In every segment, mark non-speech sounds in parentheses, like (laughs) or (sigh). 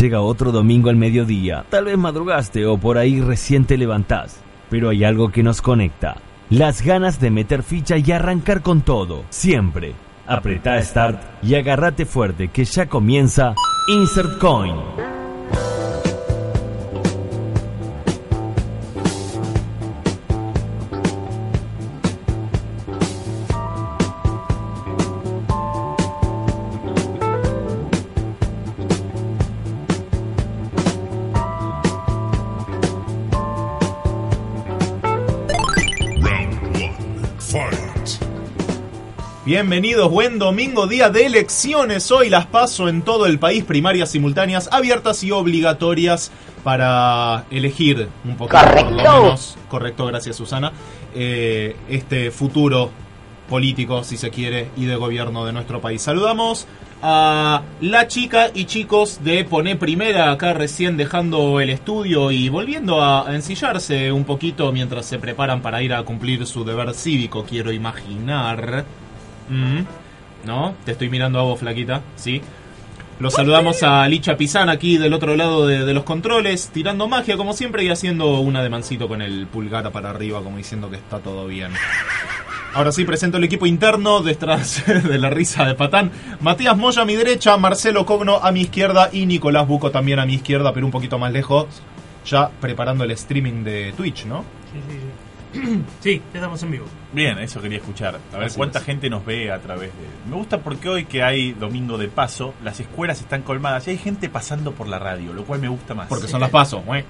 Llega otro domingo al mediodía. Tal vez madrugaste o por ahí recién te levantás. Pero hay algo que nos conecta. Las ganas de meter ficha y arrancar con todo. Siempre. Apretá Start y agárrate fuerte que ya comienza Insert Coin. Bienvenidos, buen domingo, día de elecciones. Hoy las paso en todo el país, primarias simultáneas, abiertas y obligatorias para elegir un poco Correcto. correcto, gracias Susana, eh, este futuro político, si se quiere, y de gobierno de nuestro país. Saludamos a la chica y chicos de Poné Primera, acá recién dejando el estudio y volviendo a, a ensillarse un poquito mientras se preparan para ir a cumplir su deber cívico, quiero imaginar. Mm, ¿No? Te estoy mirando a vos, flaquita, ¿sí? Los saludamos a Licha Pizán aquí del otro lado de, de los controles, tirando magia como siempre y haciendo una de mancito con el pulgar para arriba como diciendo que está todo bien. Ahora sí, presento el equipo interno detrás (laughs) de la risa de Patán. Matías Moya a mi derecha, Marcelo Cogno a mi izquierda y Nicolás Buco también a mi izquierda, pero un poquito más lejos, ya preparando el streaming de Twitch, ¿no? Sí, sí, sí. (clears throat) Sí, ya estamos en vivo. Bien, eso quería escuchar. A ver Así cuánta es. gente nos ve a través de. Me gusta porque hoy que hay domingo de paso, las escuelas están colmadas y hay gente pasando por la radio, lo cual me gusta más. Porque son las pasos, ¿eh?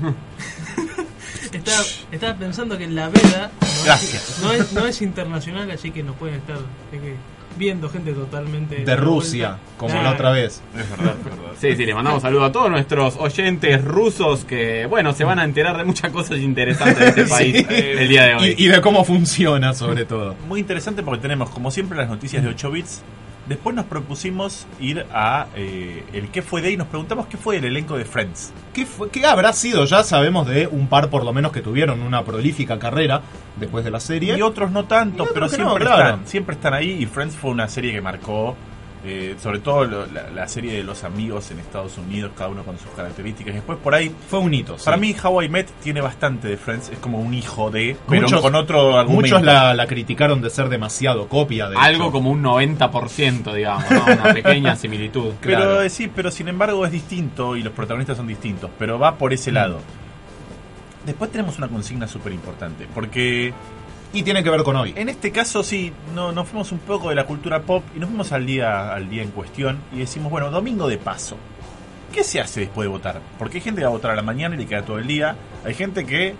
(laughs) Estaba, estaba pensando que la veda no es, Gracias. no, es, no es internacional, así que nos pueden estar es que, viendo gente totalmente... De Rusia, como la otra vez. Es verdad, es verdad. Sí, sí, le mandamos saludos a todos nuestros oyentes rusos que, bueno, se van a enterar de muchas cosas interesantes de este (laughs) país Sí. el día de hoy. Y, y de cómo funciona, sobre todo. Muy interesante porque tenemos, como siempre, las noticias de 8 bits. Después nos propusimos ir a eh, el qué fue de y nos preguntamos qué fue el elenco de Friends. ¿Qué, fue- qué habrá sido? Ya sabemos de un par por lo menos que tuvieron una prolífica carrera después de la serie. Y otros no tanto, otros pero no, siempre, claro. están, siempre están ahí. Y Friends fue una serie que marcó, eh, sobre todo lo- la, la serie de los amigos en Estados Unidos, cada uno con sus características. Después por ahí, Fue un hito. sí. para mí How I Met tiene bastante de Friends, es como un hijo de, pero Muchos- con otro argumento. Muchos la, la criticaron de ser demasiado copia de Algo hecho. como un 90%, digamos, ¿no? una pequeña similitud. (laughs) Pero claro. eh, sí, pero sin embargo es distinto y los protagonistas son distintos, pero va por Mm. ese lado. Después tenemos una consigna súper importante, porque Y tiene que ver con hoy. En este caso sí, no, nos fuimos un poco de la cultura pop y nos fuimos al día, al día en cuestión y decimos, bueno, domingo de paso. ¿Qué se hace después de votar? Porque hay gente que va a votar a la mañana y le queda todo el día. Hay gente que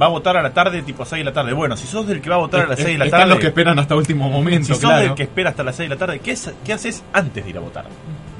va a votar a la tarde, tipo 6 de la tarde. Bueno, si sos del que va a votar a las 6 de la Están tarde, los que esperan hasta último momento, si sos claro. del que espera hasta las 6 de la tarde, ¿qué, es- ¿qué haces antes de ir a votar?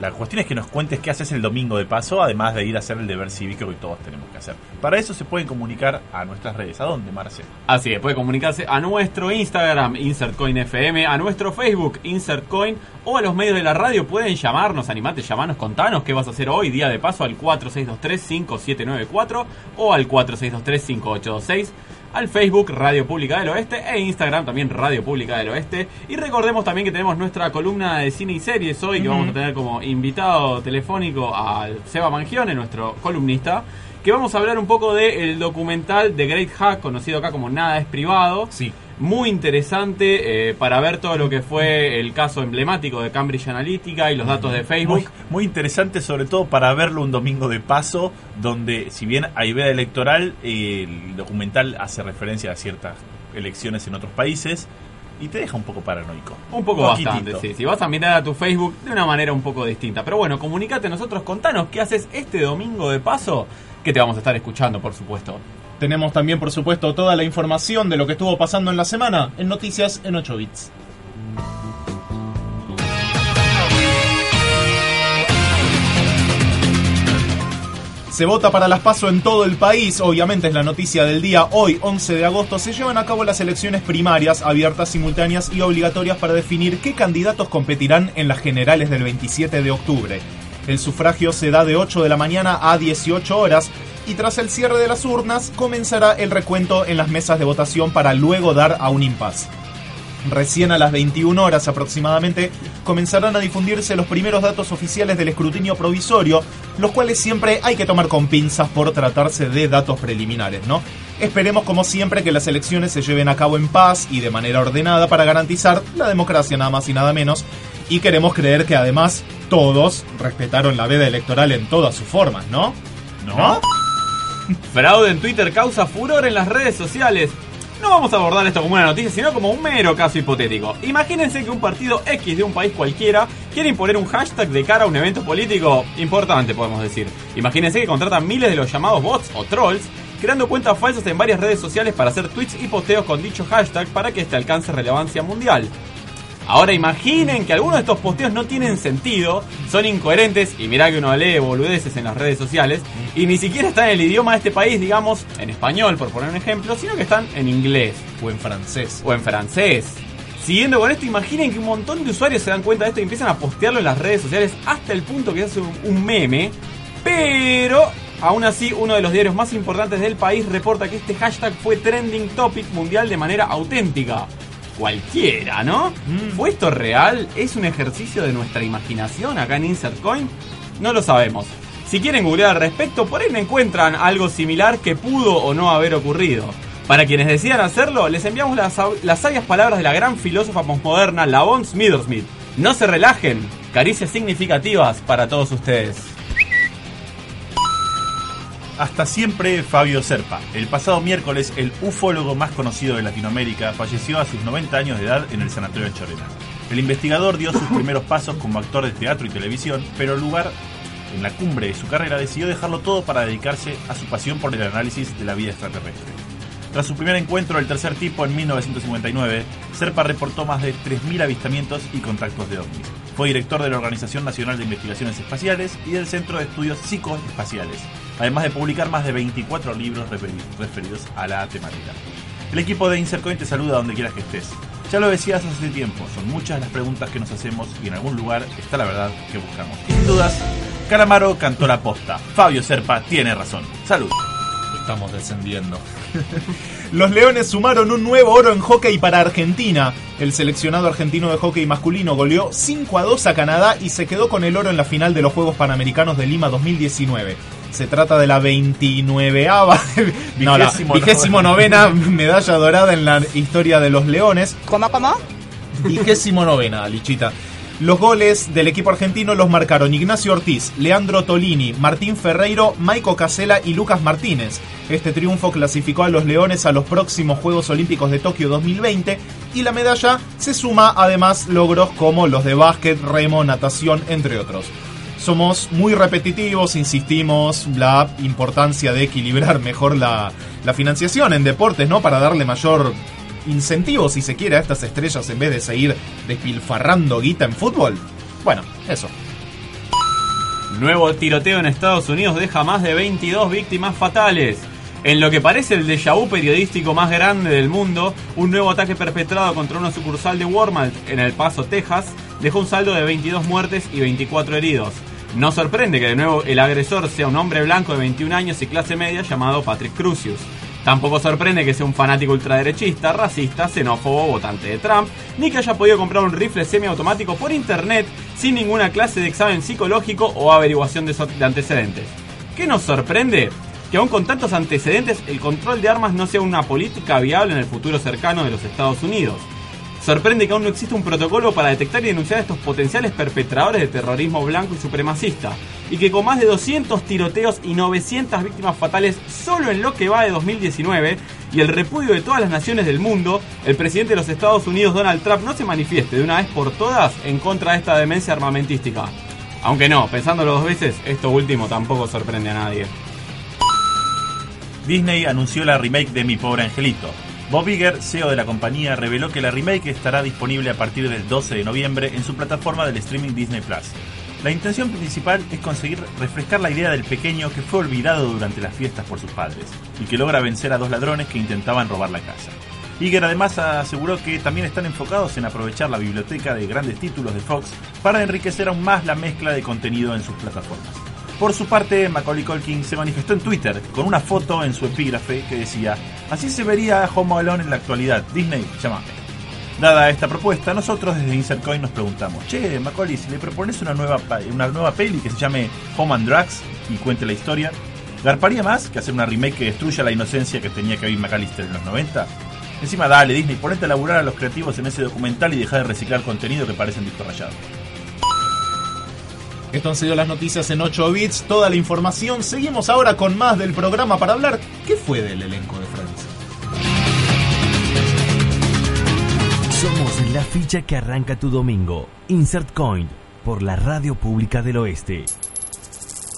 La cuestión es que nos cuentes qué haces el domingo de paso, además de ir a hacer el deber cívico que todos tenemos que hacer. Para eso se pueden comunicar a nuestras redes. ¿A dónde, Marce? Así es, puede comunicarse a nuestro Instagram, InsertCoinFM, a nuestro Facebook, InsertCoin, o a los medios de la radio. Pueden llamarnos, animate, llamarnos, contanos qué vas a hacer hoy, día de paso, al 4623-5794 o al 4623-5826. Al Facebook Radio Pública del Oeste e Instagram también Radio Pública del Oeste. Y recordemos también que tenemos nuestra columna de cine y series hoy, que vamos a tener como invitado telefónico al Seba Mangione, nuestro columnista, que vamos a hablar un poco del documental The Great Hack, conocido acá como Nada es Privado. Sí. Muy interesante eh, para ver todo lo que fue el caso emblemático de Cambridge Analytica y los datos de Muy, Facebook. muy interesante, sobre todo para verlo un domingo de paso, donde si bien hay veda electoral, eh, el documental hace referencia a ciertas elecciones en otros países y te deja un poco paranoico. Un poco Poquitito. bastante, sí. Si vas a mirar a tu Facebook de una manera un poco distinta. Pero bueno, comunícate a nosotros, contanos qué haces este domingo de paso, que te vamos a estar escuchando, por supuesto. Tenemos también, por supuesto, toda la información de lo que estuvo pasando en la semana en Noticias en 8 bits. Se vota para las PASO en todo el país, obviamente es la noticia del día. Hoy, 11 de agosto, se llevan a cabo las elecciones primarias, abiertas, simultáneas y obligatorias para definir qué candidatos competirán en las generales del 27 de octubre. El sufragio se da de 8 de la mañana a 18 horas y tras el cierre de las urnas comenzará el recuento en las mesas de votación para luego dar a un impas. Recién a las 21 horas aproximadamente comenzarán a difundirse los primeros datos oficiales del escrutinio provisorio, los cuales siempre hay que tomar con pinzas por tratarse de datos preliminares, ¿no? Esperemos como siempre que las elecciones se lleven a cabo en paz y de manera ordenada para garantizar la democracia nada más y nada menos. Y queremos creer que además todos respetaron la veda electoral en todas sus formas, ¿no? ¿No? Fraude en Twitter causa furor en las redes sociales. No vamos a abordar esto como una noticia, sino como un mero caso hipotético. Imagínense que un partido X de un país cualquiera quiere imponer un hashtag de cara a un evento político importante, podemos decir. Imagínense que contratan miles de los llamados bots o trolls, creando cuentas falsas en varias redes sociales para hacer tweets y posteos con dicho hashtag para que este alcance relevancia mundial. Ahora imaginen que algunos de estos posteos no tienen sentido, son incoherentes, y mirá que uno lee boludeces en las redes sociales, y ni siquiera están en el idioma de este país, digamos, en español, por poner un ejemplo, sino que están en inglés O en francés. o en francés. Siguiendo con esto, imaginen que un montón de usuarios se dan cuenta de esto y empiezan a postearlo en las redes sociales hasta el punto que hace un, un meme. Pero, aún así, uno de los diarios más importantes del país reporta que este hashtag fue trending topic mundial de manera auténtica. Cualquiera, ¿no? ¿Fue esto real? ¿Es un ejercicio de nuestra imaginación acá en Insert Coin? No lo sabemos. Si quieren googlear al respecto, por ahí me encuentran algo similar que pudo o no haber ocurrido. Para quienes decidan hacerlo, les enviamos las, las sabias palabras de la gran filósofa postmoderna Lavon Smithersmith. No se relajen, caricias significativas para todos ustedes. Hasta siempre Fabio Serpa. El pasado miércoles, el ufólogo más conocido de Latinoamérica falleció a sus 90 años de edad en el sanatorio de Chorena. El investigador dio sus primeros pasos como actor de teatro y televisión, pero en lugar en la cumbre de su carrera decidió dejarlo todo para dedicarse a su pasión por el análisis de la vida extraterrestre. Tras su primer encuentro del tercer tipo en 1959, Serpa reportó más de 3.000 avistamientos y contactos de ovnis. Fue director de la Organización Nacional de Investigaciones Espaciales y del Centro de Estudios Psicoespaciales, además de publicar más de 24 libros referi- referidos a la temática. El equipo de Insercoin te saluda donde quieras que estés. Ya lo decías hace tiempo, son muchas las preguntas que nos hacemos y en algún lugar está la verdad que buscamos. Sin dudas, Calamaro cantó la posta. Fabio Serpa tiene razón. Salud. Estamos descendiendo. (laughs) Los Leones sumaron un nuevo oro en hockey para Argentina. El seleccionado argentino de hockey masculino goleó 5 a 2 a Canadá y se quedó con el oro en la final de los Juegos Panamericanos de Lima 2019. Se trata de la 29ava, (laughs) no, la Vigésimo vigésimo novena medalla dorada en la historia de los Leones. ¿Cómo, cómo? Vigésimo novena, Lichita. Los goles del equipo argentino los marcaron Ignacio Ortiz, Leandro Tolini, Martín Ferreiro, Maico Casela y Lucas Martínez. Este triunfo clasificó a los Leones a los próximos Juegos Olímpicos de Tokio 2020 y la medalla se suma además logros como los de básquet, remo, natación, entre otros. Somos muy repetitivos, insistimos la importancia de equilibrar mejor la, la financiación en deportes, ¿no? Para darle mayor incentivo, si se quiere, a estas estrellas en vez de seguir despilfarrando guita en fútbol. Bueno, eso. Nuevo tiroteo en Estados Unidos deja más de 22 víctimas fatales. En lo que parece el déjà vu periodístico más grande del mundo, un nuevo ataque perpetrado contra una sucursal de Walmart en El Paso, Texas, dejó un saldo de 22 muertes y 24 heridos. No sorprende que de nuevo el agresor sea un hombre blanco de 21 años y clase media llamado Patrick Crucius. Tampoco sorprende que sea un fanático ultraderechista, racista, xenófobo, votante de Trump, ni que haya podido comprar un rifle semiautomático por internet sin ninguna clase de examen psicológico o averiguación de, antecedentes. ¿Qué nos sorprende? Que aún con tantos antecedentes el control de armas no sea una política viable en el futuro cercano de los Estados Unidos. Sorprende que aún no exista un protocolo para detectar y denunciar a estos potenciales perpetradores de terrorismo blanco y supremacista, y que con más de 200 tiroteos y 900 víctimas fatales solo en lo que va de 2019, y el repudio de todas las naciones del mundo, el presidente de los Estados Unidos Donald Trump no se manifieste de una vez por todas en contra de esta demencia armamentística. Aunque no, pensándolo dos veces, esto último tampoco sorprende a nadie. Disney anunció la remake de Mi Pobre Angelito. Bob Iger, CEO de la compañía, reveló que la remake estará disponible a partir del 12 de noviembre en su plataforma del streaming Disney Plus. La intención principal es conseguir refrescar la idea del pequeño que fue olvidado durante las fiestas por sus padres y que logra vencer a dos ladrones que intentaban robar la casa. Iger además aseguró que también están enfocados en aprovechar la biblioteca de grandes títulos de Fox para enriquecer aún más la mezcla de contenido en sus plataformas. Por su parte, Macaulay Culkin se manifestó en Twitter con una foto en su epígrafe que decía: Así se vería Home Alone en la actualidad. Disney, llámame. Dada esta propuesta, nosotros desde Insert Coin nos preguntamos, che, Macaulay, si le propones una nueva, una nueva peli que se llame Home and Drugs y cuente la historia, ¿garparía más que hacer una remake que destruya la inocencia que tenía Kevin McAllister en los 90? Encima, dale, Disney, ponete a laburar a los creativos en ese documental y deja de reciclar contenido que parece un disco rayado. Esto han sido las noticias en 8 bits, toda la información. Seguimos ahora con más del programa para hablar. ¿Qué fue del elenco de Somos la ficha que arranca tu domingo. Insert Coin por la Radio Pública del Oeste.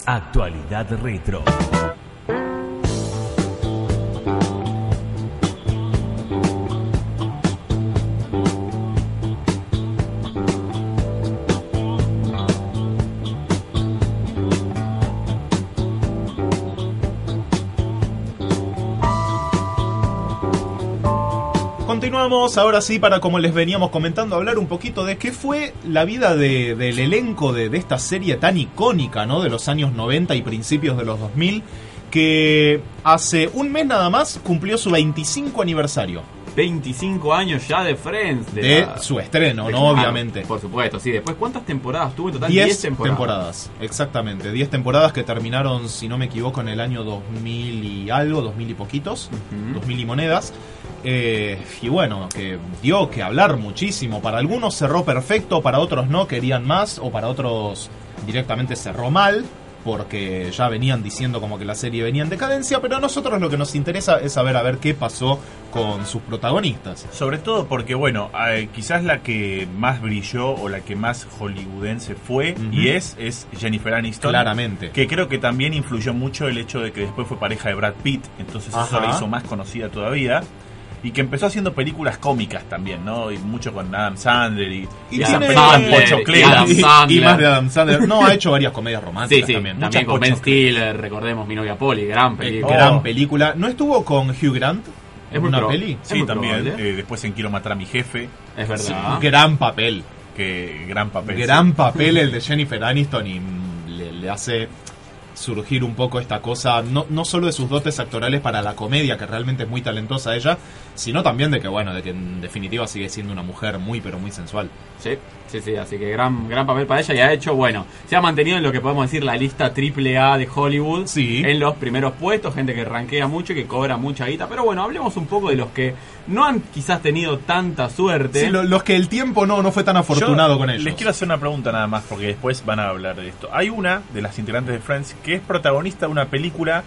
Actualidad Retro. Ahora sí para, como les veníamos comentando, hablar un poquito de qué fue la vida de- del elenco de, esta serie tan icónica. De los años 90 y principios de los 2000, que hace un mes nada más cumplió su 25 aniversario 25 años ya de Friends. De, de la- su estreno, de- ¿no? Obviamente. Por supuesto, sí. Después, ¿cuántas temporadas tuvo en total? 10 temporadas. temporadas. exactamente. 10 temporadas que terminaron, si no me equivoco, en el año 2000 y algo, 2000 y poquitos, Ujú. 2000 y monedas. Eh, y bueno, que dio que hablar muchísimo. Para algunos cerró perfecto, para otros no, querían más, o para otros directamente cerró mal, porque ya venían diciendo como que la serie venía en decadencia, pero a nosotros lo que nos interesa es saber a ver qué pasó con sus protagonistas. Sobre todo porque, bueno, eh, quizás la que más brilló o la que más hollywoodense fue y es, es Jennifer Aniston. Claramente. Que creo que también influyó mucho el hecho de que después fue pareja de Brad Pitt, entonces eso Ajá. la hizo más conocida todavía. Y que empezó haciendo películas cómicas también, ¿no? Y mucho con Adam Sandler y, Y (laughs) y Sandler, Adam Y- más de Adam Sandler. No, ha hecho varias comedias Sí, románticas sí, también. también, con Ben. Stiller, recordemos Mi novia Polly, gran Eh, película. Gran Oh. película. ¿No estuvo con Hugh Grant? Es una peli? Es Sí, también. eh, después en Quiero matar a mi jefe, Es verdad. Gran papel. que gran papel. Gran papel el de Jennifer Aniston y le, le hace surgir un poco esta cosa, no, no solo de sus dotes actorales para la comedia, que realmente es muy talentosa ella, sino también de que, bueno, de que en definitiva sigue siendo una mujer muy, pero muy sensual. Sí, sí, sí, así que gran, gran papel para ella y ha hecho, bueno, se ha mantenido en lo que podemos decir la lista triple A de Hollywood Sí. en los primeros puestos, gente que rankea mucho y que cobra mucha guita, pero bueno, hablemos un poco de los que no han quizás tenido tanta suerte. Sí, lo- los que el tiempo no, no fue tan afortunado Yo con ellos. Les quiero hacer una pregunta nada más, porque después van a hablar de esto. Hay una de las integrantes de Friends que es protagonista de una película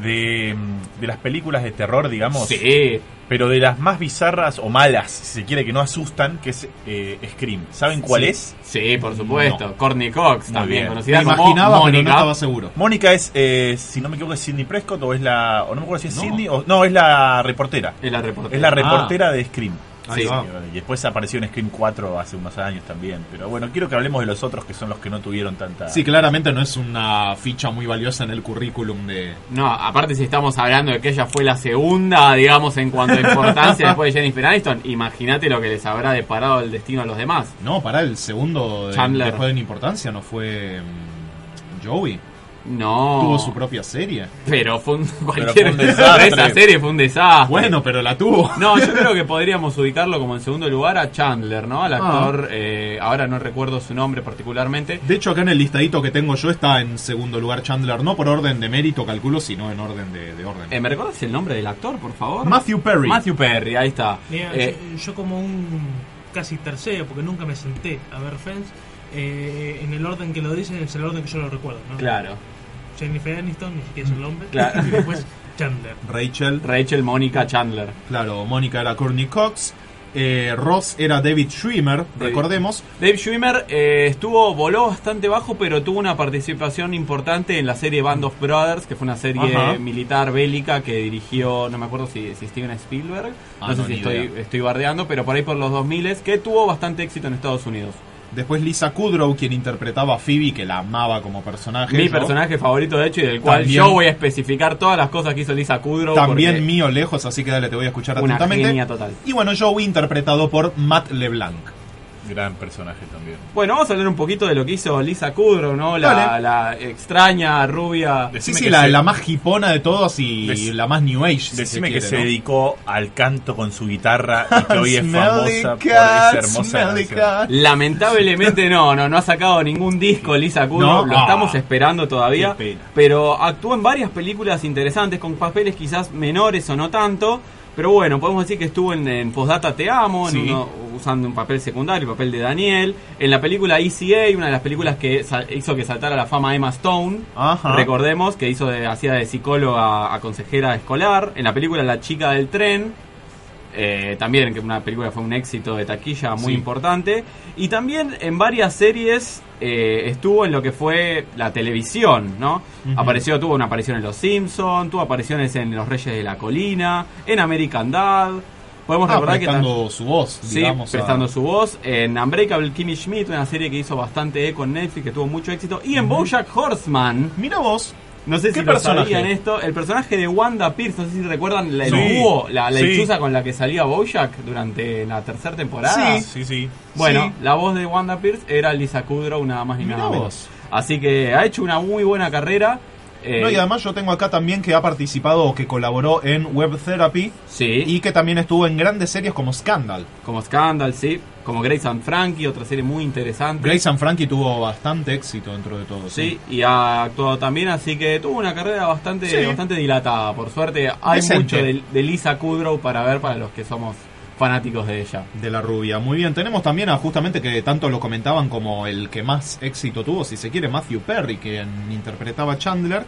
de, de las películas de terror, digamos. Sí, Pero de las más bizarras o malas, si se quiere, que no asustan, que es eh, Scream. ¿Saben cuál Sí. es? sí, por supuesto. No. Courtney Cox, Muy también bien. conocida Me como imaginaba, pero no Mónica. estaba seguro. Mónica es, eh, si no me equivoco, es Sidney Prescott o es la. O no me acuerdo si es No. Sidney o. No, es la reportera. Es la reportera. Es la reportera de Scream. Ahí Sí, va. y después apareció en Scream 4 hace unos años también. Pero bueno, quiero que hablemos de los otros que son los que no tuvieron tanta. Sí, claramente no es una ficha muy valiosa en el currículum de... No, aparte si estamos hablando de que ella fue la segunda, digamos, en cuanto a importancia (laughs) después de Jennifer Aniston, imagínate lo que les habrá deparado el destino a los demás. No, para el segundo de, Chandler. después en importancia, no fue mm, Joey. No. Tuvo su propia serie. Pero fue un, (laughs) fue cualquier un desastre. esa serie fue un desastre. Bueno, pero la tuvo. No, yo creo que podríamos ubicarlo como en segundo lugar a Chandler, ¿no? Al Ah. actor, eh, ahora no recuerdo su nombre particularmente. De hecho, acá en el listadito que tengo yo está en segundo lugar Chandler, no por orden de mérito, calculo, sino en orden de, de orden. Eh, ¿Me recuerdas el nombre del actor, por favor? Matthew Perry. Matthew Perry, ahí está. Mira, Eh, yo, yo como un casi tercero, porque nunca me senté a ver Friends, eh, en el orden que lo dicen es el orden que yo lo recuerdo. ¿no? claro. Jennifer Aniston, ni siquiera es el nombre. Claro. Y después Chandler. Rachel, Rachel Mónica Chandler. claro, Mónica era Courtney Cox. eh, Ross era David Schwimmer, recordemos. Dave Schwimmer eh, estuvo, voló bastante bajo, pero tuvo una participación importante en la serie Band of Brothers, que fue una serie Ajá. militar bélica que dirigió, no me acuerdo si, si Steven Spielberg, Ah, no sé no, si estoy, estoy bardeando, pero por ahí por los 2000 que tuvo bastante éxito en Estados Unidos. Después Lisa Kudrow, quien interpretaba a Phoebe, que la amaba como personaje. Mi yo. personaje favorito, de hecho, y del cual También- yo voy a especificar todas las cosas que hizo Lisa Kudrow. También mío lejos, así que dale, te voy a escuchar Una atentamente. genia total. Y bueno, Joey interpretado por Matt LeBlanc. Gran personaje también. Bueno, vamos a hablar un poquito de lo que hizo Lisa Kudrow, ¿no? La, extraña, rubia. Sí, Decime sí, la, se- la más hipona de todos y Dec- la más new age. si Decime se que se dedicó al canto con su guitarra y que (laughs) hoy es famosa por esa hermosa. Lamentablemente no, no, no ha sacado ningún disco Lisa Kudrow, No. lo estamos esperando todavía, pero actuó en varias películas interesantes con papeles quizás menores o no tanto, pero bueno, podemos decir que estuvo en, en Postdata Te Amo, en Sí. uno- usando un papel secundario, el papel de Daniel, en la película ECA, una de las películas que hizo que saltara la fama Emma Stone, Ajá. recordemos que hizo de, hacía de psicóloga a consejera escolar, en la película La chica del tren, eh, también que una película fue un éxito de taquilla muy Sí. importante. Y también en varias series eh, estuvo en lo que fue la televisión no apareció tuvo una aparición en Los Simpsons tuvo apariciones en Los Reyes de la Colina en American Dad podemos Ah, recordar que prestando su voz, Sí, digamos. a- prestando su voz en Unbreakable Kimmy Schmidt, una serie que hizo bastante eco en Netflix, que tuvo mucho éxito, y en BoJack Horseman, Mira vos. no sé ¿Qué si lo personaje? sabían esto. El personaje de Wanda Pierce, no sé si recuerdan la, el búho, la, la Sí. lechuza con la que salía Bojack durante la tercera temporada. Sí. Sí, sí. Bueno, Sí. la voz de Wanda Pierce era Lisa Kudrow, nada más ni Mirá nada menos. vos. Así que ha hecho una muy buena carrera. Eh, No, y además yo tengo acá también que ha participado o que colaboró en Web Therapy sí, y que también estuvo en grandes series como Scandal. como Scandal, sí, como Grace and Frankie, otra serie muy interesante. Grace and Frankie tuvo bastante éxito dentro de todo. Sí, y ha actuado también, así que tuvo una carrera bastante, Sí. bastante dilatada. Por suerte, hay Decente. mucho de, de Lisa Kudrow para ver para los que somos fanáticos de ella. De la rubia. Muy bien, tenemos también a justamente que tanto lo comentaban como el que más éxito tuvo, si se quiere, Matthew Perry, quien interpretaba a Chandler.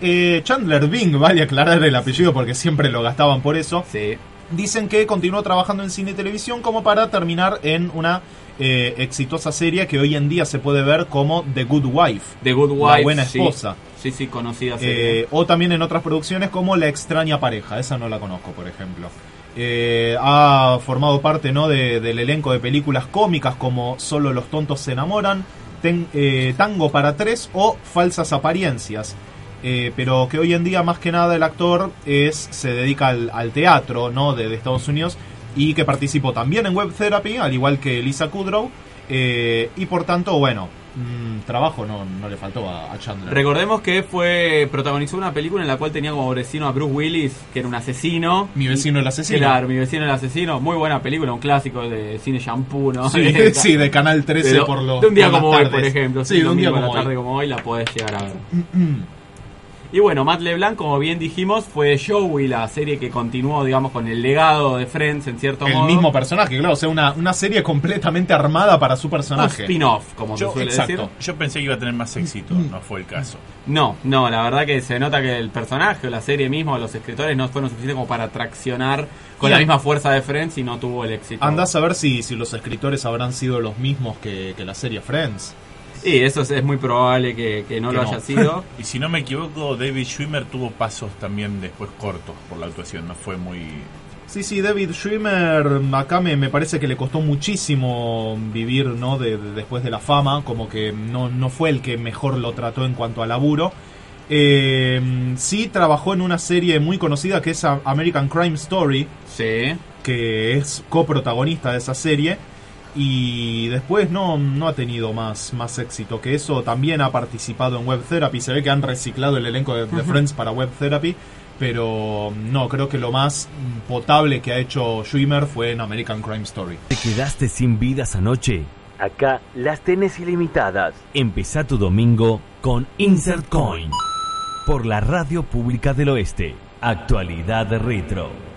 Eh, Chandler Bing, (laughs) vale aclarar el apellido porque siempre lo gastaban por eso. Sí, Dicen que continuó trabajando en cine y televisión como para terminar en una eh, exitosa serie que hoy en día se puede ver como The Good Wife. The Good La Wife. buena sí. esposa. Sí, sí, conocida serie. Eh, o también en otras producciones como La extraña pareja, esa no la conozco, por ejemplo. Eh, ha formado parte ¿no? de- del elenco de películas cómicas como Solo los tontos se enamoran, eh, Tango para tres o Falsas apariencias. Eh, pero que hoy en día más que nada el actor es se dedica al, teatro ¿no? de Estados Unidos y que participó también en Web Therapy, al igual que Lisa Kudrow. Eh, y por tanto, bueno, mm, trabajo no, no le faltó a, a Chandler. Recordemos que fue protagonizó una película en la cual tenía como vecino a Bruce Willis, que era un asesino. Mi vecino el asesino. Claro, mi vecino el asesino. Muy buena película, un clásico de cine shampoo, ¿no? Sí, (laughs) (laughs) sí, de Canal 13 Pero por los de un día como hoy, por ejemplo. Sí, de un día como la tarde hoy. como hoy la podés llegar a ver. (clears throat) Y bueno, Matt LeBlanc, como bien dijimos, fue Joey, la serie que continuó, digamos, con el legado de Friends, en cierto El modo. mismo personaje, claro, o sea, una, una serie completamente armada para su Un personaje. spin-off, como Yo, se suele exacto. decir. yo pensé que iba a tener más éxito, no fue el caso. No, no, la verdad que se nota que el personaje o la serie misma o los escritores no fueron suficientes como para traccionar con la misma fuerza de Friends y no tuvo el éxito. Andás a ver si, si los escritores habrán sido los mismos que, que la serie Friends. Sí, eso es, es muy probable que, que no Que lo no. haya sido. (laughs) Y si no me equivoco, David Schwimmer tuvo pasos también después cortos por la actuación, no fue muy... Sí, sí, David Schwimmer, acá me, me parece que le costó muchísimo vivir, ¿no? De, de- después de la fama, como que no, no fue el que mejor lo trató en cuanto a laburo. Eh, sí trabajó en una serie muy conocida que es American Crime Story, Sí. que es coprotagonista de esa serie. Y después no, no ha tenido más, más éxito que eso. También ha participado en Web Therapy. Se ve que han reciclado el elenco de, de Friends para Web Therapy. Pero no, creo que lo más potable que ha hecho Schwimmer fue en American Crime Story. ¿Te quedaste sin vidas anoche? Acá las tenés ilimitadas. Empezá tu domingo con Insert Coin. Por la Radio Pública del Oeste. Actualidad retro.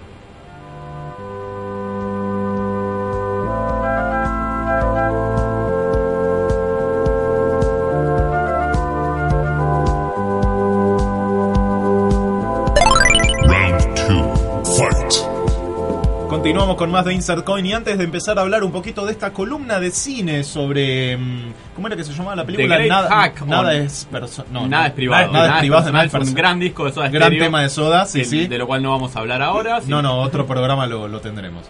Continuamos con más de Insert Coin y antes de empezar a hablar un poquito de esta columna de cine sobre... mm, ¿Cómo era que se llamaba la película? Nada Hack nada es no, nada no. es privado. Nada, es privado, nada es fue un gran disco de Soda Gran Stereo, tema de Soda, sí, sí. de lo cual no vamos a hablar ahora. sí. No, no, otro programa lo, lo tendremos.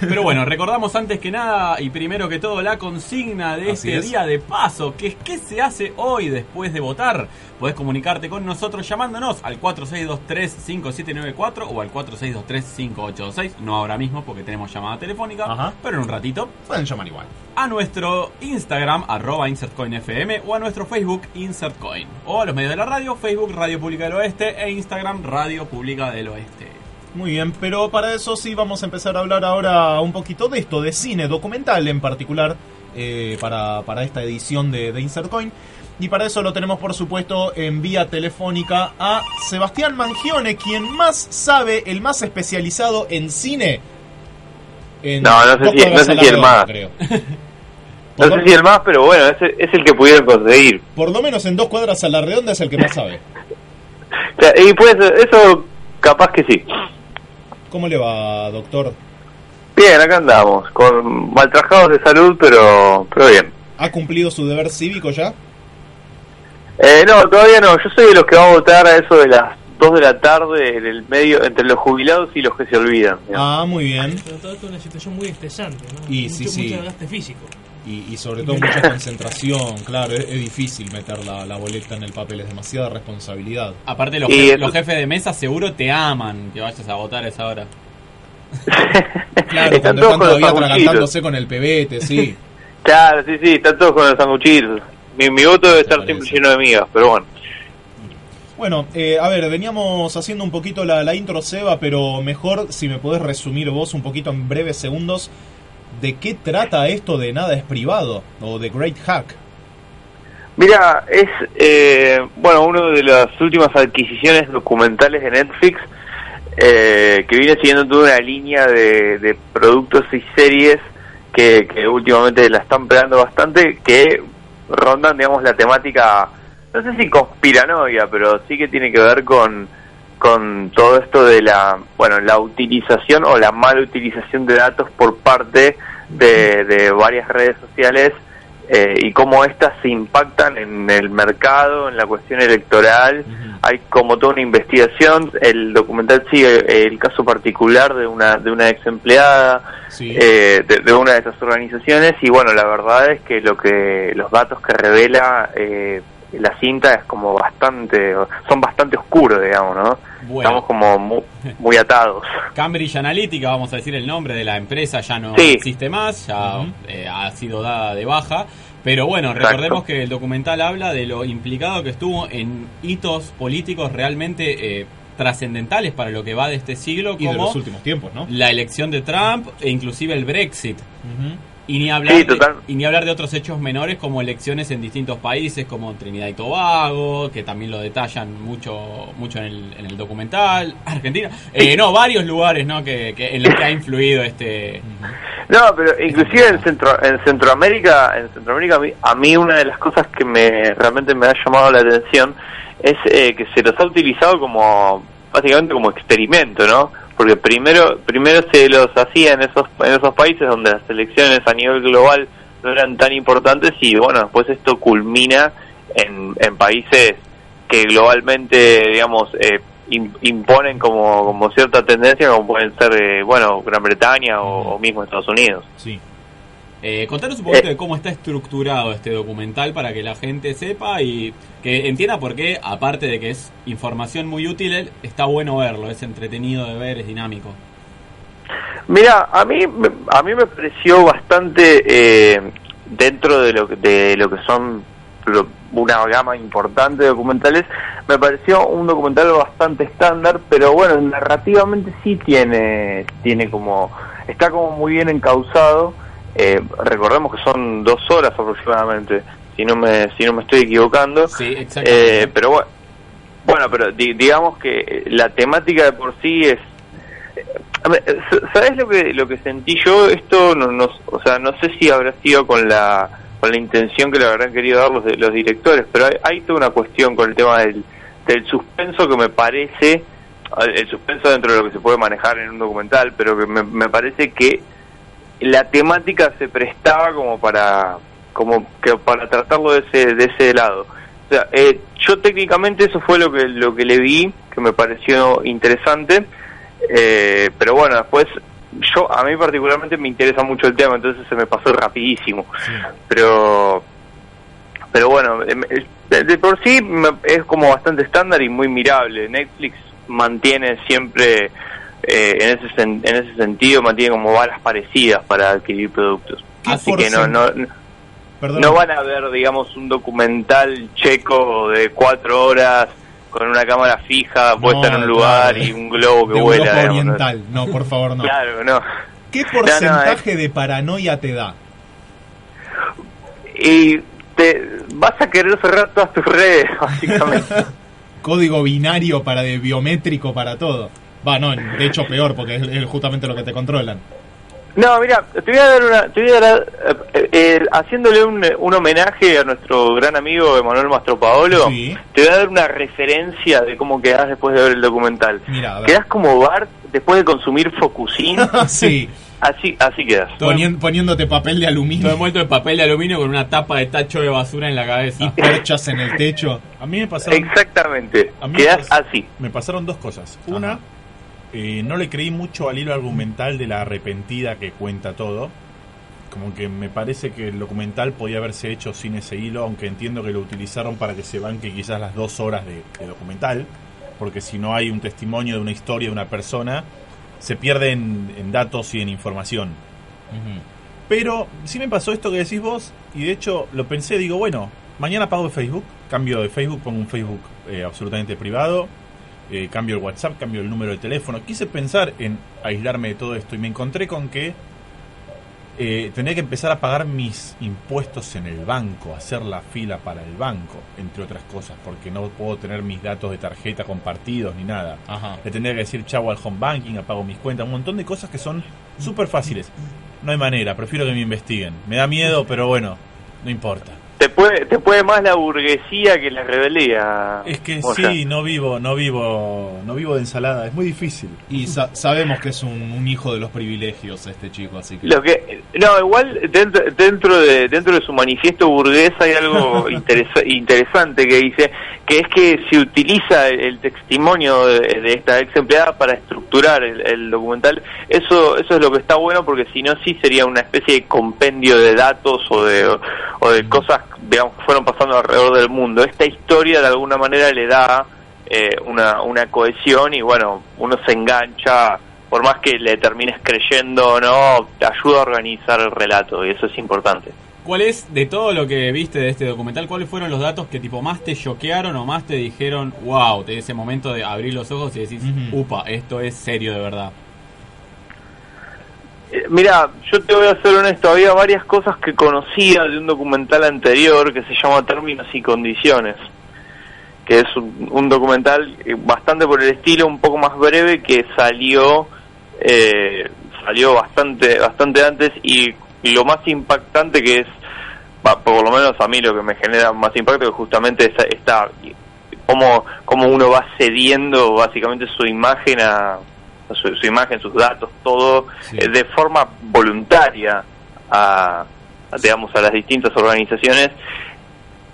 Pero bueno, recordamos antes que nada y primero que todo la consigna de Así este es. día de paso, que es ¿qué se hace hoy después de votar? Podés comunicarte con nosotros llamándonos al 4623-5794 o al 4623-5826, no ahora mismo porque tenemos llamada telefónica, Ajá. pero en un ratito, Pueden llamar igual. a nuestro Instagram, arroba InsertCoinFM, o a nuestro Facebook, InsertCoin, o a los medios de la radio, Facebook, Radio Pública del Oeste, e Instagram, Radio Pública del Oeste. Muy bien, pero para eso sí vamos a empezar a hablar ahora un poquito de esto, de cine documental en particular, eh, para, para esta edición de, de Insert Coin. Y para eso lo tenemos, por supuesto, en vía telefónica a Sebastián Mangione, quien más sabe, el más especializado en cine. En No, no sé si- no sé si el más. creo. (laughs) (laughs) No sé si el más, pero bueno, es, es el que pudieron conseguir. Por lo menos en dos cuadras a la redonda es el que más sabe. (laughs) Y pues eso capaz que sí. ¿Cómo le va, doctor? Bien, acá andamos, con maltrajados de salud, pero, pero bien. ¿Ha cumplido su deber cívico ya? Eh, no, todavía no, yo soy de los que va a votar a eso de las 2 de la tarde en el medio, entre los jubilados y los que se olvidan. Ah, muy bien. Pero todo esto es una situación muy estresante, ¿no? Y mucho, sí, sí. mucho desgaste físico. Y, y sobre todo mucha concentración, claro, es, es difícil meter la, la boleta en el papel, es demasiada responsabilidad. Aparte los, los jefes de mesa seguro te aman que vayas a votar a esa hora. (laughs) Claro, Están cuando todos están con todavía con el pebete, sí. (laughs) Claro, sí, sí, están todos con los sanguchitos. Mi, mi voto debe estar siempre lleno de migas, pero bueno. Bueno, eh, a ver, veníamos haciendo un poquito la, la intro, Seba, pero mejor si me podés resumir vos un poquito en breves segundos de qué trata esto de Nada es Privado o de Great Hack. Mira, es, eh, bueno, una de las últimas adquisiciones documentales de Netflix eh, que viene siguiendo toda una línea de, de productos y series que, que últimamente la están pegando bastante, que rondan, digamos, la temática, no sé si conspiranoia, pero sí que tiene que ver con, con todo esto de la, bueno, la utilización o la mala utilización de datos por parte de, de varias redes sociales eh, y cómo éstas se impactan en el mercado, en la cuestión electoral. Hay como toda una investigación. El documental sigue el caso particular de una de una ex empleada Sí. eh, de, de una de esas organizaciones y bueno, la verdad es que lo que los datos que revela eh, la cinta es como bastante, son bastante oscuros, digamos, ¿no? Bueno. Estamos como mu- muy, atados. (laughs) Cambridge Analytica, vamos a decir el nombre de la empresa, ya no Sí. existe más, ya eh, ha sido dada de baja. Pero bueno, Exacto. recordemos que el documental habla de lo implicado que estuvo en hitos políticos realmente eh, trascendentales para lo que va de este siglo, Y de como los últimos tiempos, ¿no? la elección de Trump e inclusive el Brexit. Ujú. Y ni hablar Sí, de, y ni hablar de otros hechos menores como elecciones en distintos países como Trinidad y Tobago, que también lo detallan mucho mucho en el, en el documental, (laughs) Argentina, eh, no, varios lugares ¿no? que, que- en los que ha influido este... No, pero inclusive en, Centro, en Centroamérica, en Centroamérica a mí, a mí una de las cosas que me realmente me ha llamado la atención es eh, que se los ha utilizado como básicamente como experimento, ¿no? Porque primero primero se los hacía en esos en esos países donde las elecciones a nivel global no eran tan importantes y bueno, después esto culmina en, países que globalmente, digamos, eh, im- imponen como, como cierta tendencia, como pueden ser, eh, bueno, Gran Bretaña o mismo Estados Unidos. Sí. Eh, contanos un poquito Eh. de cómo está estructurado este documental para que la gente sepa y que entienda por qué, aparte de que es información muy útil, está bueno verlo, es entretenido de ver, es dinámico. Mira, a mí, me- a mí me pareció bastante eh, dentro de lo, que- de lo que son una gama importante de documentales, me pareció un documental bastante estándar, pero bueno, narrativamente sí tiene, tiene como, está como muy bien encauzado. Eh, recordemos que son dos horas aproximadamente, si no me, si no me estoy equivocando. Sí, exactamente. Eh, pero bueno, bueno, pero di- digamos que la temática de por sí es ver, ¿Sabes lo que lo que sentí yo? Esto no, no, o sea, no sé si habrá sido con la con la intención que le habrán querido dar los, los directores, pero hay, hay toda una cuestión con el tema del, del suspenso que me parece el suspenso dentro de lo que se puede manejar en un documental, pero que me, me parece que la temática se prestaba como para como que para tratarlo de ese de ese lado. O sea, eh, yo técnicamente eso fue lo que lo que le vi que me pareció interesante, eh, pero bueno después yo a mí particularmente me interesa mucho el tema, entonces se me pasó rapidísimo. Pero pero bueno, em, de, de por sí es como bastante estándar y muy mirable. Netflix mantiene siempre eh, en ese sen- en ese sentido mantiene como balas parecidas para adquirir productos. ¿Qué Así que no no no- Perdón. no van a ver, digamos, un documental checo de cuatro horas con una cámara fija puesta en un lugar claro. y un globo que de vuela. Europa digamos, ¿no? Oriental. No, por favor, no. Claro, no. ¿Qué No, no, porcentaje de paranoia te da? Y te vas a querer cerrar todas tus redes, (laughs) básicamente. (laughs) Código binario para de biométrico para todo. Va, no, de hecho peor, porque es, es justamente lo que te controlan. No, mira, te voy a dar una, te voy a dar, eh, eh, haciéndole un, un homenaje a nuestro gran amigo Emanuel Mastropaolo, Sí. te voy a dar una referencia de cómo quedás después de ver el documental. Mira, a ver. Quedás como Bart después de consumir Focusín, (laughs) sí, así, así quedas. ponien- poniéndote papel de Todo aluminio envuelto en papel de aluminio con una tapa de tacho de basura en la y cabeza. perchas en el techo. A mí me pasaron, Exactamente, pas- así. me pasaron dos cosas. Una, Ajá. Eh, no le creí mucho al hilo argumental de la arrepentida que cuenta todo. Como que me parece que el documental podía haberse hecho sin ese hilo, aunque entiendo que lo utilizaron para que se banque quizás las dos horas de, de documental, porque si no hay un testimonio de una historia de una persona, se pierde en, en datos y en información. Pero sí me pasó esto que decís vos, y de hecho lo pensé, digo, bueno, mañana apago de Facebook, cambio de Facebook, pongo un Facebook eh, absolutamente privado, eh, cambio el WhatsApp, cambio el número de teléfono. Quise pensar en aislarme de todo esto y me encontré con que eh, tenía que empezar a pagar mis impuestos en el banco, hacer la fila para el banco, entre otras cosas, porque no puedo tener mis datos de tarjeta compartidos ni nada. Ajá. Le tendría que decir chau al home banking, apago mis cuentas, un montón de cosas que son súper fáciles. No hay manera, prefiero que me investiguen. Me da miedo, pero bueno, no importa. Te puede, te puede más la burguesía que la rebeldía. Es que Moya. sí, no vivo, no vivo, no vivo de ensalada, es muy difícil. Y sa- sabemos que es un, un hijo de los privilegios este chico, así que... Lo que no igual dentro dentro de dentro de su manifiesto burgués hay algo (laughs) interesa- interesante que dice que es que se utiliza el, el testimonio de, de esta ex empleada para estructurar el, el documental eso eso es lo que está bueno porque si no sí sería una especie de compendio de datos o de o de cosas digamos que fueron pasando alrededor del mundo esta historia de alguna manera le da eh, una una cohesión y bueno uno se engancha por más que le termines creyendo o no, te ayuda a organizar el relato y eso es importante. ¿Cuál es, de todo lo que viste de este documental, cuáles fueron los datos que tipo más te choquearon o más te dijeron, wow, de ese momento de abrir los ojos y decís, upa, esto es serio de verdad? Mira, yo te voy a ser honesto, había varias cosas que conocía de un documental anterior que se llama Términos y Condiciones, que es un, un documental eh, bastante por el estilo, un poco más breve, que salió eh, salió bastante bastante antes y lo más impactante que es, por lo menos a mí lo que me genera más impacto es justamente esta cómo, cómo uno va cediendo básicamente su imagen a su, su imagen, sus datos, todo Sí. eh, de forma voluntaria a, a, digamos a las distintas organizaciones.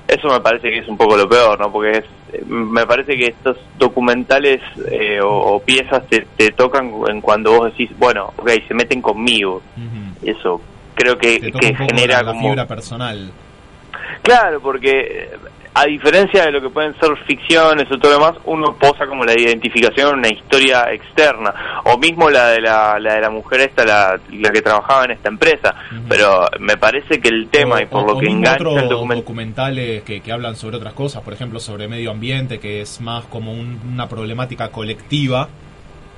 Eso me parece que es un poco lo peor, ¿no? Porque es, me parece que estos documentales eh, o, o piezas te, te tocan en cuando vos decís, bueno, ok, se meten conmigo. Eso creo que, Te que genera la, la como... fibra personal. Claro, porque a diferencia de lo que pueden ser ficciones o todo lo demás, uno posa como la identificación en una historia externa, o mismo la de la, la de la mujer esta, la, la que trabajaba en esta empresa. Pero me parece que el tema O- y por o- lo o que engancha otros el documento... documentales que, que hablan sobre otras cosas, por ejemplo sobre medio ambiente, que es más como un- una problemática colectiva.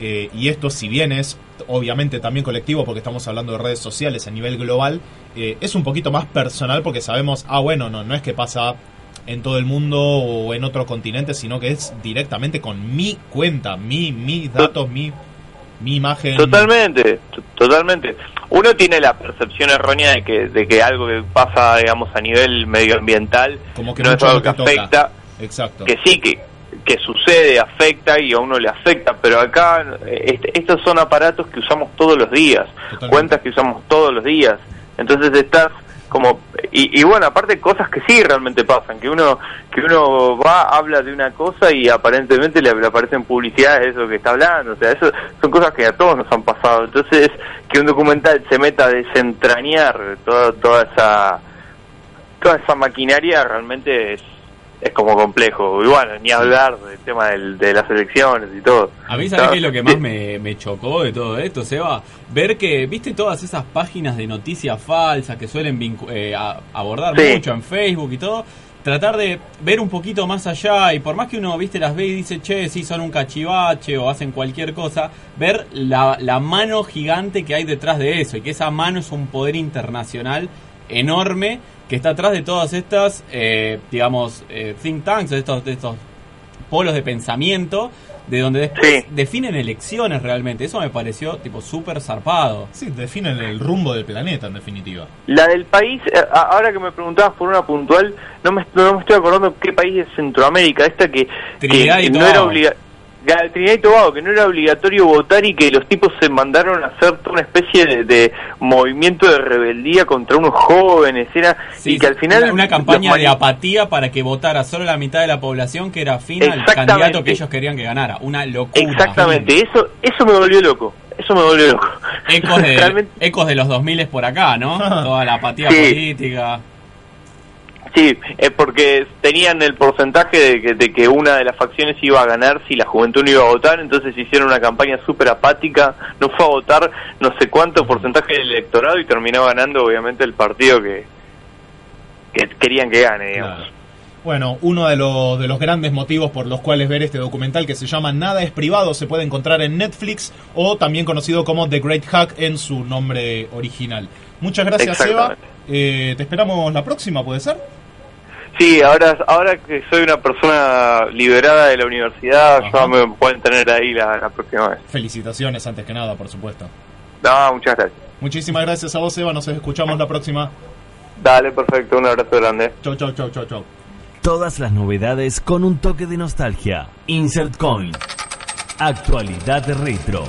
eh, y esto, si bien es obviamente también colectivo, porque estamos hablando de redes sociales a nivel global, eh, es un poquito más personal porque sabemos, ah, bueno, no, no es que pasa en todo el mundo o en otro continente, sino que es directamente con mi cuenta, mi, mis datos, mi, mi imagen. Totalmente, totalmente. Uno tiene la percepción errónea de que, de que algo que pasa, digamos, a nivel medioambiental Como que no es algo que afecta, Exacto. que sí, que, que sucede, afecta y a uno le afecta, pero acá este- estos son aparatos que usamos todos los días, Totalmente. cuentas que usamos todos los días, entonces estás como y, y bueno aparte cosas que sí realmente pasan que uno que uno va habla de una cosa y aparentemente le, aparecen publicidades de eso que está hablando o sea eso son cosas que a todos nos han pasado. Entonces que un documental se meta a desentrañar toda toda esa toda esa maquinaria realmente es es como complejo y bueno ni hablar del tema del, de las elecciones y todo A mí, ¿sabes qué es lo que más me, me chocó de todo esto, Seba? Ver que, viste todas esas páginas de noticias falsas que suelen eh, a- abordar Sí. mucho en Facebook y todo. Tratar de ver un poquito más allá y por más que uno, viste, las ve y dice, che, sí, son un cachivache o hacen cualquier cosa, ver la, la mano gigante que hay detrás de eso y que esa mano es un poder internacional enorme que está atrás de todas estas, eh, digamos, eh, think tanks, de estos, de estos polos de pensamiento, de donde después Sí. definen elecciones realmente. Eso me pareció tipo súper zarpado. Sí, definen el rumbo del planeta, en definitiva. La del país, eh, a- ahora que me preguntabas por una puntual, no me, no me estoy acordando qué país de Centroamérica, esta que, Trinidad que y no Tobago. era obliga Ga- Trinidad y Tobago, que no era obligatorio votar y que los tipos se mandaron a hacer toda una especie de, de movimiento de rebeldía contra unos jóvenes, era, Sí, y que al final... una, una campaña de apatía para que votara solo la mitad de la población que era afín al candidato que ellos querían que ganara. Una locura. Exactamente, eso eso me volvió loco, eso me volvió loco. Ecos de, (laughs) ecos de los 2000 por acá, ¿no? (laughs) Toda la apatía Sí. política. Sí, es porque tenían el porcentaje de que, de que una de las facciones iba a ganar si la juventud no iba a votar, entonces hicieron una campaña súper apática, no fue a votar no sé cuánto porcentaje del electorado y terminó ganando obviamente el partido que, que querían que gane, digamos. Claro. Bueno, uno de los, de los grandes motivos por los cuales ver este documental que se llama Nada es privado se puede encontrar en Netflix o también conocido como The Great Hack en su nombre original. Muchas gracias, Eva. Eh, te esperamos la próxima, ¿puede ser? Sí, ahora, ahora que soy una persona liberada de la universidad, Ajá. ya me pueden tener ahí la, la próxima vez. Felicitaciones antes que nada, por supuesto. No, muchas gracias. Muchísimas gracias a vos, Eva. Nos escuchamos la próxima. Dale, perfecto, un abrazo grande. Chau, chau, chau, chau, chau. Todas las novedades con un toque de nostalgia. Insert Coin. Actualidad retro.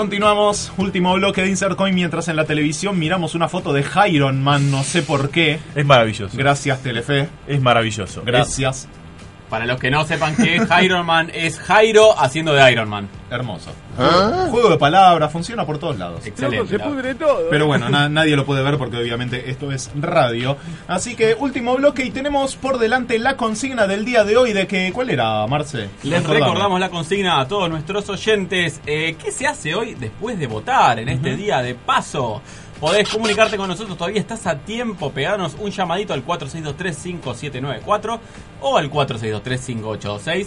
Continuamos, último bloque de Insert Coin mientras en la televisión miramos una foto de Iron Man, no sé por qué. Es maravilloso. Gracias Telefe, es maravilloso. gracias. Para los que no sepan que es Iron Man, es Jairo haciendo de Iron Man. Hermoso. Juego de palabras, funciona por todos lados. Excelente. la- Pero bueno, na- nadie lo puede ver porque obviamente esto es radio. Así que último bloque y tenemos por delante la consigna del día de hoy de que... ¿Cuál era, Marce? Les Recordame. recordamos la consigna a todos nuestros oyentes. Eh, ¿Qué se hace hoy después de votar en este día de paso? Podés comunicarte con nosotros, todavía estás a tiempo. Pegarnos un llamadito al 4623-5794 o al 4623-5826.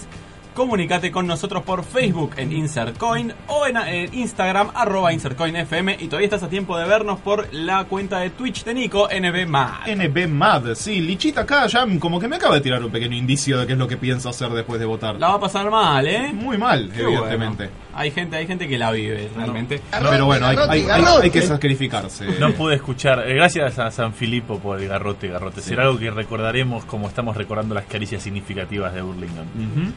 Comunicate con nosotros por Facebook en InsertCoin o en, eh, Instagram arroba InsertCoinFM y todavía estás a tiempo de vernos por la cuenta de Twitch de Nico, NBMAD. NB Mad, sí, Lichita acá ya como que me acaba de tirar un pequeño indicio de qué es lo que piensa hacer después de votar. La va a pasar mal, ¿eh? Muy mal, Qué evidentemente. bueno. Hay gente, hay gente que la vive realmente. Pero bueno, hay, hay- hay- hay que sacrificarse. No pude escuchar. eh, gracias a San Filipo por el garrote, garrote. Será algo que recordaremos como estamos recordando las caricias significativas de Burlington. Ujú.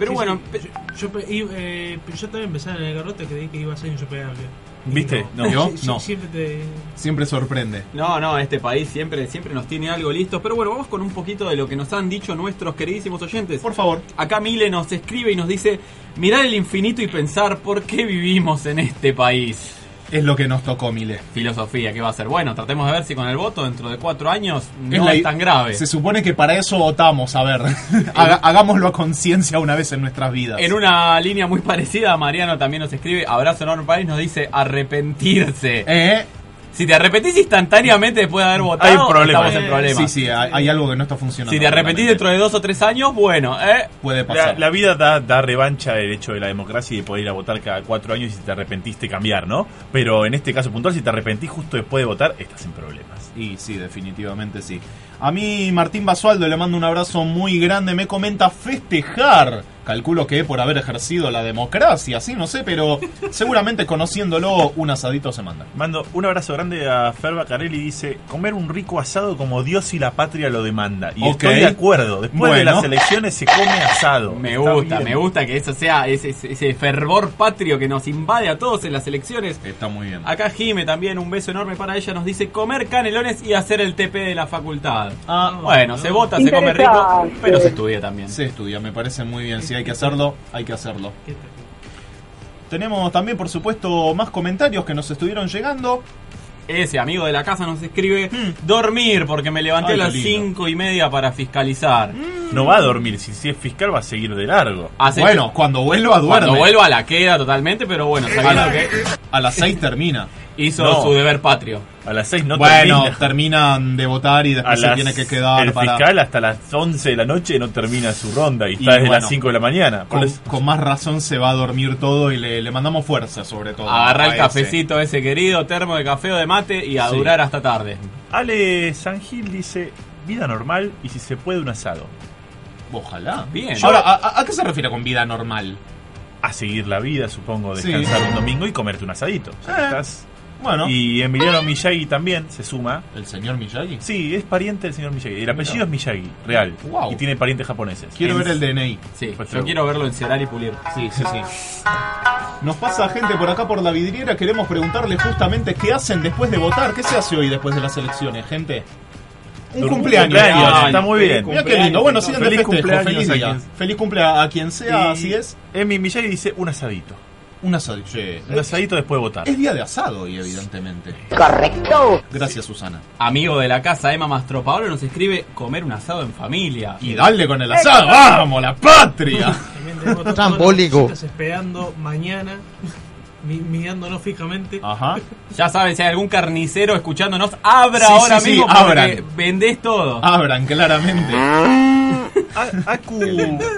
Pero Sí, bueno, sí, yo, yo y, eh, pero yo también pensaba en el garrote creí que iba a ser insuperable. ¿Viste? No, No. No. siempre te. Siempre sorprende. No, no, este país siempre, siempre nos tiene algo listo. Pero bueno, vamos con un poquito de lo que nos han dicho nuestros queridísimos oyentes. Por favor. Acá Mile nos escribe y nos dice, mirar el infinito y pensar por qué vivimos en este país. Es lo que nos tocó, Mile. Filosofía, ¿qué va a ser? Bueno, tratemos de ver si con el voto dentro de cuatro años no es, la- tan grave. Se supone que para eso votamos, a ver. (laughs) Haga- hagámoslo a conciencia una vez en nuestras vidas. En una línea muy parecida, Mariano también nos escribe, abrazo enorme país, nos dice arrepentirse. ¿Eh? Si te arrepentís instantáneamente después de haber votado, Hay un problema. estamos en problemas. Sí, sí, hay, hay algo que no está funcionando. Si te arrepentís dentro de dos o tres años, bueno, ¿eh? Puede La, pasar. la vida da, da revancha el hecho de la democracia y de poder ir a votar cada cuatro años y si te arrepentiste cambiar, ¿no? Pero en este caso puntual, si te arrepentís justo después de votar, estás en problemas. Y sí, definitivamente sí. A mí, Martín Basualdo, le mando un abrazo muy grande. Me comenta festejar Calculo que por haber ejercido la democracia, sí, no sé, pero (laughs) seguramente conociéndolo, un asadito se manda. Mando un abrazo grande a Fer Bacarelli y dice, comer un rico asado como Dios y la patria lo demanda. Y estoy de acuerdo, después de las elecciones se come asado. (laughs) Me Está gusta, bien. me gusta que eso sea ese, fervor patrio que nos invade a todos en las elecciones. Está muy bien. Acá Jime también, un beso enorme para ella, nos dice comer canelones y hacer el TP de la facultad. Ah, Bueno, se vota, se come rico, pero se estudia también. Se estudia, me parece muy bien. Si hay que hacerlo, hay que hacerlo. Tenemos también, por supuesto, más comentarios que nos estuvieron llegando. Ese amigo de la casa nos escribe dormir porque me levanté Ay, a las lindo. cinco y media para fiscalizar. No va a dormir, si, si es fiscal va a seguir de largo. Bueno, cuando vuelva, duerme. cuando vuelva la queda totalmente, pero bueno, a, sabiendo la- que a las 6 termina. Hizo No. su deber patrio. A las 6 no bueno, termina. terminan de votar y A después se las- tiene que quedar el para... fiscal hasta las 11 de la noche no termina su ronda y Y está desde bueno, las 5 de la mañana. Con, más razón se va a dormir todo y le, le mandamos fuerza sobre todo. Agarrar a el ese. cafecito ese querido, termo de café o de mate y a Sí. durar hasta tarde. Ale Sangil dice, vida normal y si se puede un asado. Ojalá. Bien. Ahora, ¿a, a- qué se refiere con vida normal? A seguir la vida, supongo, Sí. descansar un domingo y comerte un asadito. O sea, Eh. estás- Bueno, Y Emiliano Miyagi también se suma. el señor Miyagi. Sí, es pariente del señor Miyagi. El apellido es Miyagi, real. Wow. Y tiene parientes japoneses. Quiero En- ver el DNI. Sí, Pues yo quiero verlo encerar y pulir. Sí, sí, sí. Nos pasa gente por acá por la vidriera. Queremos preguntarle justamente qué hacen después de votar. ¿Qué se hace hoy después de las elecciones, gente? Un Un cumpleaños. cumpleaños, Ay, está muy bien. Mira qué lindo. Bueno, sigan de Feliz festejo. día. quien- Feliz cumpleaños a quien sea, Y así es. Emi Miyagi dice un asadito. Un asadito después de votar. Es día de asado hoy, evidentemente. Correcto. Gracias, Susana. Amigo de la casa, Emma Mastropaolo, nos escribe comer un asado en familia. Y dale con el asado. ¡Vamos, la patria! También tenemos todas Trambólico. esperando mañana, mi- mirándonos fijamente. Ajá. Ya saben, si hay algún carnicero escuchándonos, abra Sí, ahora sí, sí, mismo porque abran. vendés todo. Abran, claramente. (laughs) A- Aku,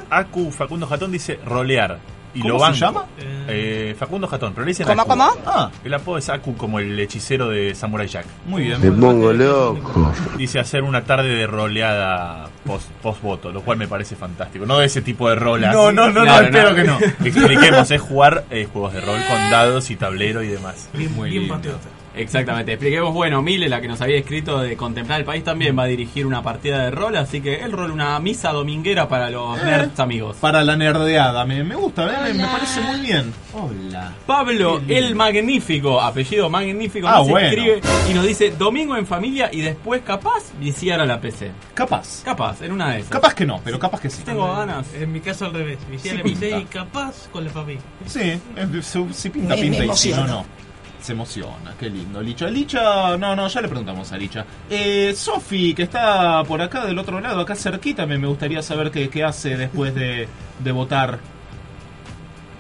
Aku Facundo Jatón dice rolear. Y ¿Cómo lo se banco. llama? Eh, Facundo Jatón, pero le dicen ¿Cómo, Aku. cómo? Ah, El apodo es Aku como el hechicero de Samurai Jack. muy bien. pongo loco. Dice hacer una tarde de roleada post, post voto, lo cual me parece fantástico. No de ese tipo de rolas. No, no, no, no, Claro, espero no. que no. Expliquemos, es jugar eh, juegos de rol con dados y tablero y demás. Bien, Muy bien lindo. patriota. Exactamente. Expliquemos, bueno, Mile, la que nos había escrito de Contemplar el País, también va a dirigir una partida de rol, así que el rol, una misa dominguera para los Eh. nerds amigos. Para la nerdeada, me, me gusta, me, me parece muy bien. Hola. Pablo el Magnífico, apellido Magnífico, Ah, nos bueno. escribe y nos dice domingo en familia y después capaz viciar a la PC. Capaz. Capaz, en una de esas. Capaz que no, pero capaz que sí. Tengo ganas. En mi caso al revés. Me hicieron Sí, el PC y capaz con la familia. Sí, si, pinta, pinta y si no, no. Se emociona, qué lindo. Licha, Licha, no, no, ya le preguntamos a Licha. Eh, Sofi, que está por acá del otro lado, acá cerquita, me, me gustaría saber qué, qué hace después de, de votar.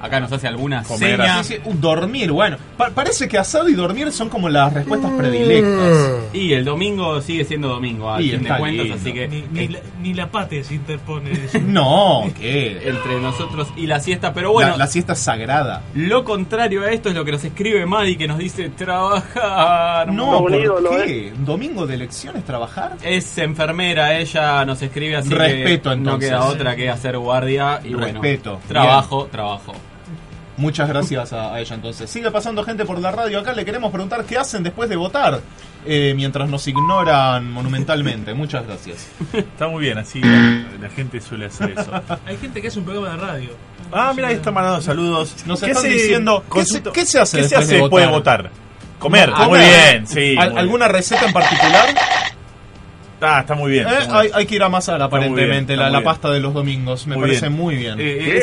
Acá nos hace alguna Comer seña. Sí, sí, uh, dormir, bueno. pa- parece que asado y dormir son como las respuestas predilectas. Y el domingo sigue siendo domingo, a Y fin de está cuentas, lindo. así que Ni, ni, la, ni la pate se interpone. (laughs) No, ¿qué? entre nosotros y la siesta, pero bueno, la, la siesta es sagrada. lo contrario a esto es lo que nos escribe Maddy, que nos dice trabajar. No, ¿por ídolo, qué? ¿Domingo de elecciones trabajar? Es enfermera, ella nos escribe así Respeto, que no entonces. queda otra que hacer guardia y Respeto. bueno, trabajo, trabajo. Muchas gracias a, a ella entonces. Sigue pasando gente por la radio acá. Le queremos preguntar qué hacen después de votar. eh, mientras nos ignoran monumentalmente. Muchas gracias. (laughs) Está muy bien, así la, la gente suele hacer eso. Hay gente que hace un programa de radio. Ah, mira, ahí está mandando saludos. Nos ¿Qué están se- diciendo, ¿qué se- consulta- qué se hace ¿Qué se después hace de después de votar? votar? Comer, Ah, muy comer. bien, sí. ¿Al- muy ¿Alguna receta en particular? Ah, está muy bien. Eh, está muy hay, bien. hay que ir a amasar aparentemente bien, la, la pasta de los domingos. Me Muy parece bien. muy bien. Eh, eh,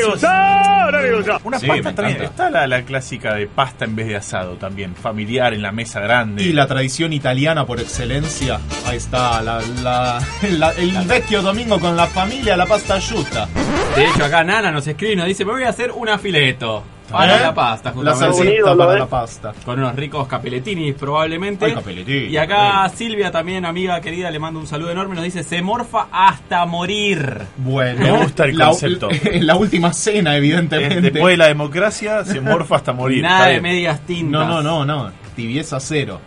Una Sí, pasta también. Está la, la clásica de pasta en vez de asado también. Familiar en la mesa grande. Y la tradición italiana por excelencia. Ahí está, la, la- la- el vecchio domingo con la familia, la pasta asciutta. De hecho, acá Nana nos escribe y nos dice, me voy a hacer una fileto. Para ¿Eh? la pasta, La justamente. salsita ídolo, para ¿eh? la pasta. Con unos ricos capeletinis probablemente. Ay, capelletini, y acá Silvia también, amiga querida, le mando un saludo enorme. Nos dice, se morfa hasta morir. Bueno, Me gusta el la, concepto. (laughs) La, última cena, Eh, evidentemente. Después de la democracia se morfa hasta morir. Nada de medias tintas. No, no, no, no. Tibieza cero.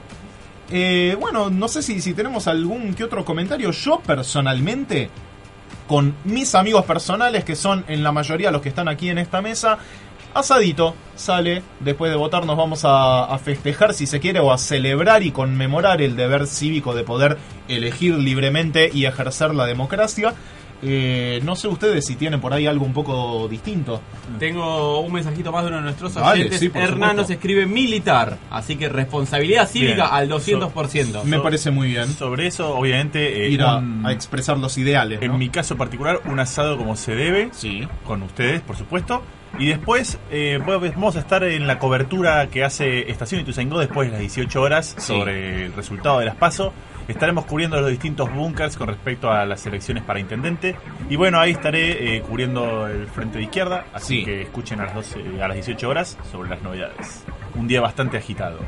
Eh, bueno, no sé si, si tenemos algún que otro comentario. Yo personalmente con mis amigos personales, que son en la mayoría los que están aquí en esta mesa. Asadito sale, después de votar nos vamos a, a festejar si se quiere o a celebrar y conmemorar el deber cívico de poder elegir libremente y ejercer la democracia. Eh, no sé ustedes si tienen por ahí algo un poco distinto. Tengo un mensajito más de uno de nuestros Dale, oyentes. sí, Hernán nos escribe militar, así que responsabilidad cívica Bien. al 200%. Me parece muy bien. Sobre eso, obviamente, eh, Ir a, un- a expresar los ideales. ¿no? en mi caso particular, un asado como se debe, Sí. con ustedes, por supuesto. Y después eh, vamos a estar en la cobertura que hace Estación Ituzaingó después de las 18 horas Sí. sobre el resultado de las PASO. Estaremos cubriendo los distintos bunkers con respecto a las elecciones para intendente. Y bueno, ahí estaré eh, cubriendo el frente de izquierda. Así Sí. que escuchen a las, 12, a las 18 horas sobre las novedades. Un día bastante agitado.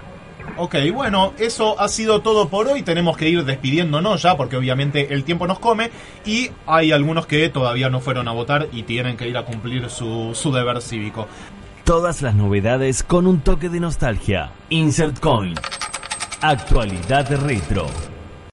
Ok, bueno, eso ha sido todo por hoy. Tenemos que ir despidiéndonos ya porque obviamente el tiempo nos come y hay algunos que todavía no fueron a votar y tienen que ir a cumplir su, su deber cívico. Todas las novedades con un toque de nostalgia. Insert Coin. Actualidad retro.